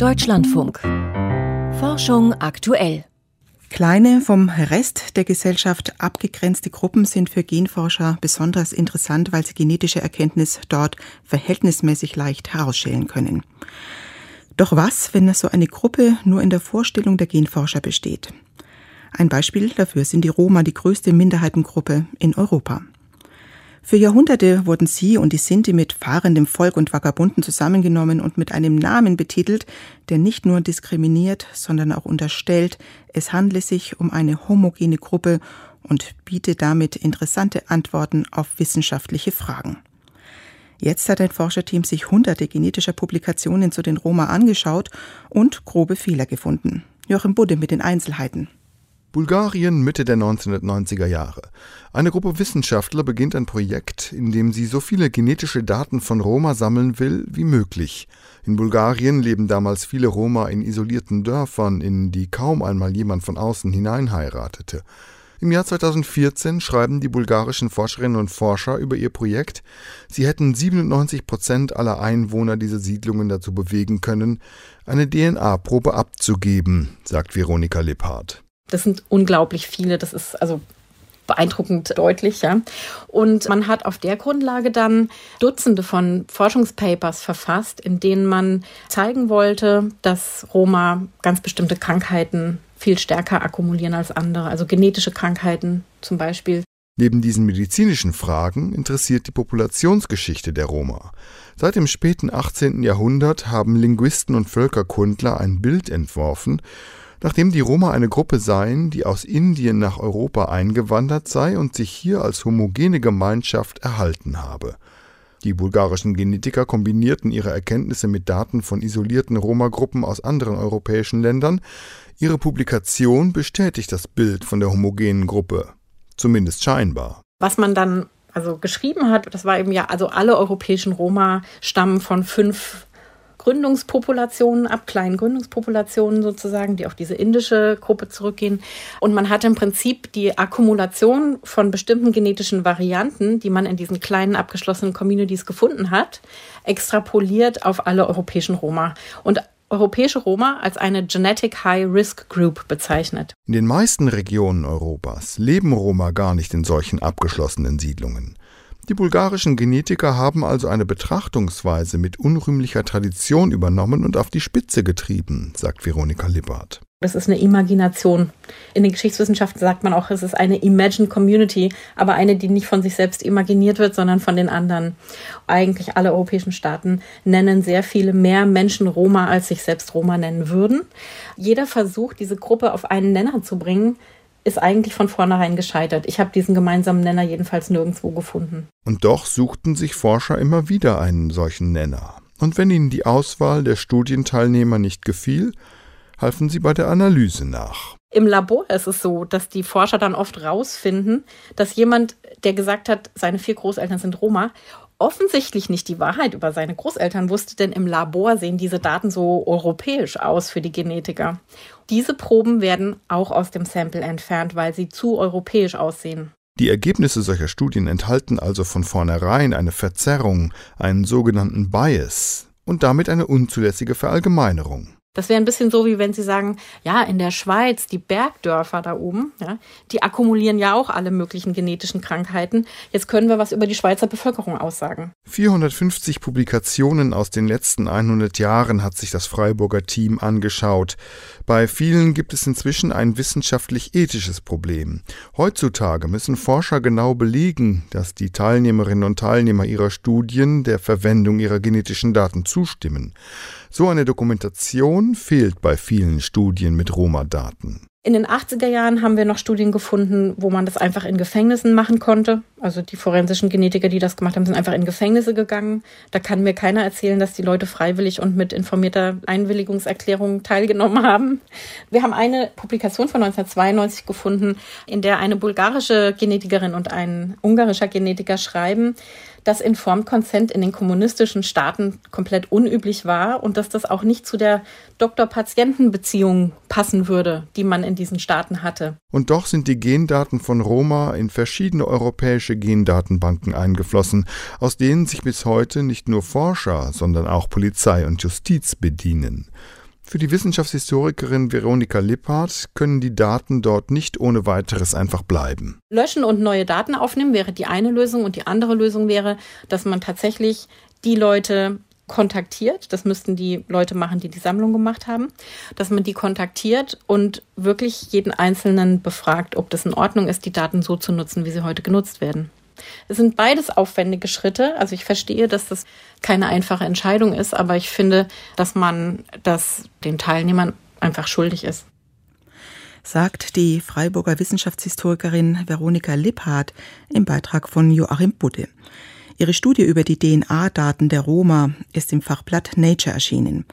Deutschlandfunk. Forschung aktuell. Kleine, vom Rest der Gesellschaft abgegrenzte Gruppen sind für Genforscher besonders interessant, weil sie genetische Erkenntnis dort verhältnismäßig leicht herausschälen können. Doch was, wenn so eine Gruppe nur in der Vorstellung der Genforscher besteht? Ein Beispiel dafür sind die Roma, die größte Minderheitengruppe in Europa. Für Jahrhunderte wurden sie und die Sinti mit fahrendem Volk und Vagabunden zusammengenommen und mit einem Namen betitelt, der nicht nur diskriminiert, sondern auch unterstellt, es handle sich um eine homogene Gruppe und biete damit interessante Antworten auf wissenschaftliche Fragen. Jetzt hat ein Forscherteam sich hunderte genetischer Publikationen zu den Roma angeschaut und grobe Fehler gefunden. Joachim Budde mit den Einzelheiten. Bulgarien Mitte der 1990er Jahre. Eine Gruppe Wissenschaftler beginnt ein Projekt, in dem sie so viele genetische Daten von Roma sammeln will wie möglich. In Bulgarien leben damals viele Roma in isolierten Dörfern, in die kaum einmal jemand von außen hineinheiratete. Im Jahr 2014 schreiben die bulgarischen Forscherinnen und Forscher über ihr Projekt, sie hätten 97 Prozent aller Einwohner dieser Siedlungen dazu bewegen können, eine DNA-Probe abzugeben, sagt Veronika Lipphardt. Das sind unglaublich viele. Das ist also beeindruckend deutlich, ja. Und man hat auf der Grundlage dann Dutzende von Forschungspapers verfasst, in denen man zeigen wollte, dass Roma ganz bestimmte Krankheiten viel stärker akkumulieren als andere, also genetische Krankheiten zum Beispiel. Neben diesen medizinischen Fragen interessiert die Populationsgeschichte der Roma. Seit dem späten 18. Jahrhundert haben Linguisten und Völkerkundler ein Bild entworfen, nachdem die Roma eine Gruppe seien, die aus Indien nach Europa eingewandert sei und sich hier als homogene Gemeinschaft erhalten habe. Die bulgarischen Genetiker kombinierten ihre Erkenntnisse mit Daten von isolierten Roma-Gruppen aus anderen europäischen Ländern. Ihre Publikation bestätigt das Bild von der homogenen Gruppe, zumindest scheinbar. Was man dann also geschrieben hat, das war eben ja, also alle europäischen Roma stammen von fünf Gründungspopulationen ab, kleinen Gründungspopulationen sozusagen, die auf diese indische Gruppe zurückgehen. Und man hat im Prinzip die Akkumulation von bestimmten genetischen Varianten, die man in diesen kleinen abgeschlossenen Communities gefunden hat, extrapoliert auf alle europäischen Roma. Und europäische Roma als eine Genetic High Risk Group bezeichnet. In den meisten Regionen Europas leben Roma gar nicht in solchen abgeschlossenen Siedlungen. Die bulgarischen Genetiker haben also eine Betrachtungsweise mit unrühmlicher Tradition übernommen und auf die Spitze getrieben, sagt Veronika Lippert. Das ist eine Imagination. In den Geschichtswissenschaften sagt man auch, es ist eine Imagined Community, aber eine, die nicht von sich selbst imaginiert wird, sondern von den anderen. Eigentlich alle europäischen Staaten nennen sehr viele mehr Menschen Roma, als sich selbst Roma nennen würden. Jeder versucht, diese Gruppe auf einen Nenner zu bringen, ist eigentlich von vornherein gescheitert. Ich habe diesen gemeinsamen Nenner jedenfalls nirgendwo gefunden. Und doch suchten sich Forscher immer wieder einen solchen Nenner. Und wenn ihnen die Auswahl der Studienteilnehmer nicht gefiel, halfen sie bei der Analyse nach. Im Labor ist es so, dass die Forscher dann oft rausfinden, dass jemand, der gesagt hat, seine vier Großeltern sind Roma, offensichtlich nicht die Wahrheit über seine Großeltern wusste, denn im Labor sehen diese Daten so europäisch aus für die Genetiker. Diese Proben werden auch aus dem Sample entfernt, weil sie zu europäisch aussehen. Die Ergebnisse solcher Studien enthalten also von vornherein eine Verzerrung, einen sogenannten Bias und damit eine unzulässige Verallgemeinerung. Das wäre ein bisschen so, wie wenn Sie sagen, ja, in der Schweiz, die Bergdörfer da oben, ja, die akkumulieren ja auch alle möglichen genetischen Krankheiten. Jetzt können wir was über die Schweizer Bevölkerung aussagen. 450 Publikationen aus den letzten 100 Jahren hat sich das Freiburger Team angeschaut. Bei vielen gibt es inzwischen ein wissenschaftlich-ethisches Problem. Heutzutage müssen Forscher genau belegen, dass die Teilnehmerinnen und Teilnehmer ihrer Studien der Verwendung ihrer genetischen Daten zustimmen. So eine Dokumentation fehlt bei vielen Studien mit Roma-Daten. In den 80er Jahren haben wir noch Studien gefunden, wo man das einfach in Gefängnissen machen konnte. Also die forensischen Genetiker, die das gemacht haben, sind einfach in Gefängnisse gegangen. Da kann mir keiner erzählen, dass die Leute freiwillig und mit informierter Einwilligungserklärung teilgenommen haben. Wir haben eine Publikation von 1992 gefunden, in der eine bulgarische Genetikerin und ein ungarischer Genetiker schreiben, dass Informed Consent in den kommunistischen Staaten komplett unüblich war und dass das auch nicht zu der Doktor-Patienten-Beziehung passen würde, die man in diesen Staaten hatte. Und doch sind die Gendaten von Roma in verschiedene europäische Gendatenbanken eingeflossen, aus denen sich bis heute nicht nur Forscher, sondern auch Polizei und Justiz bedienen. Für die Wissenschaftshistorikerin Veronika Lipphardt können die Daten dort nicht ohne weiteres einfach bleiben. Löschen und neue Daten aufnehmen wäre die eine Lösung und die andere Lösung wäre, dass man tatsächlich die Leute kontaktiert, das müssten die Leute machen, die die Sammlung gemacht haben, dass man die kontaktiert und wirklich jeden Einzelnen befragt, ob das in Ordnung ist, die Daten so zu nutzen, wie sie heute genutzt werden. Es sind beides aufwendige Schritte. Also ich verstehe, dass das keine einfache Entscheidung ist, aber ich finde, dass man das den Teilnehmern einfach schuldig ist. Sagt die Freiburger Wissenschaftshistorikerin Veronika Lipphardt im Beitrag von Joachim Budde. Ihre Studie über die DNA-Daten der Roma ist im Fachblatt Nature erschienen.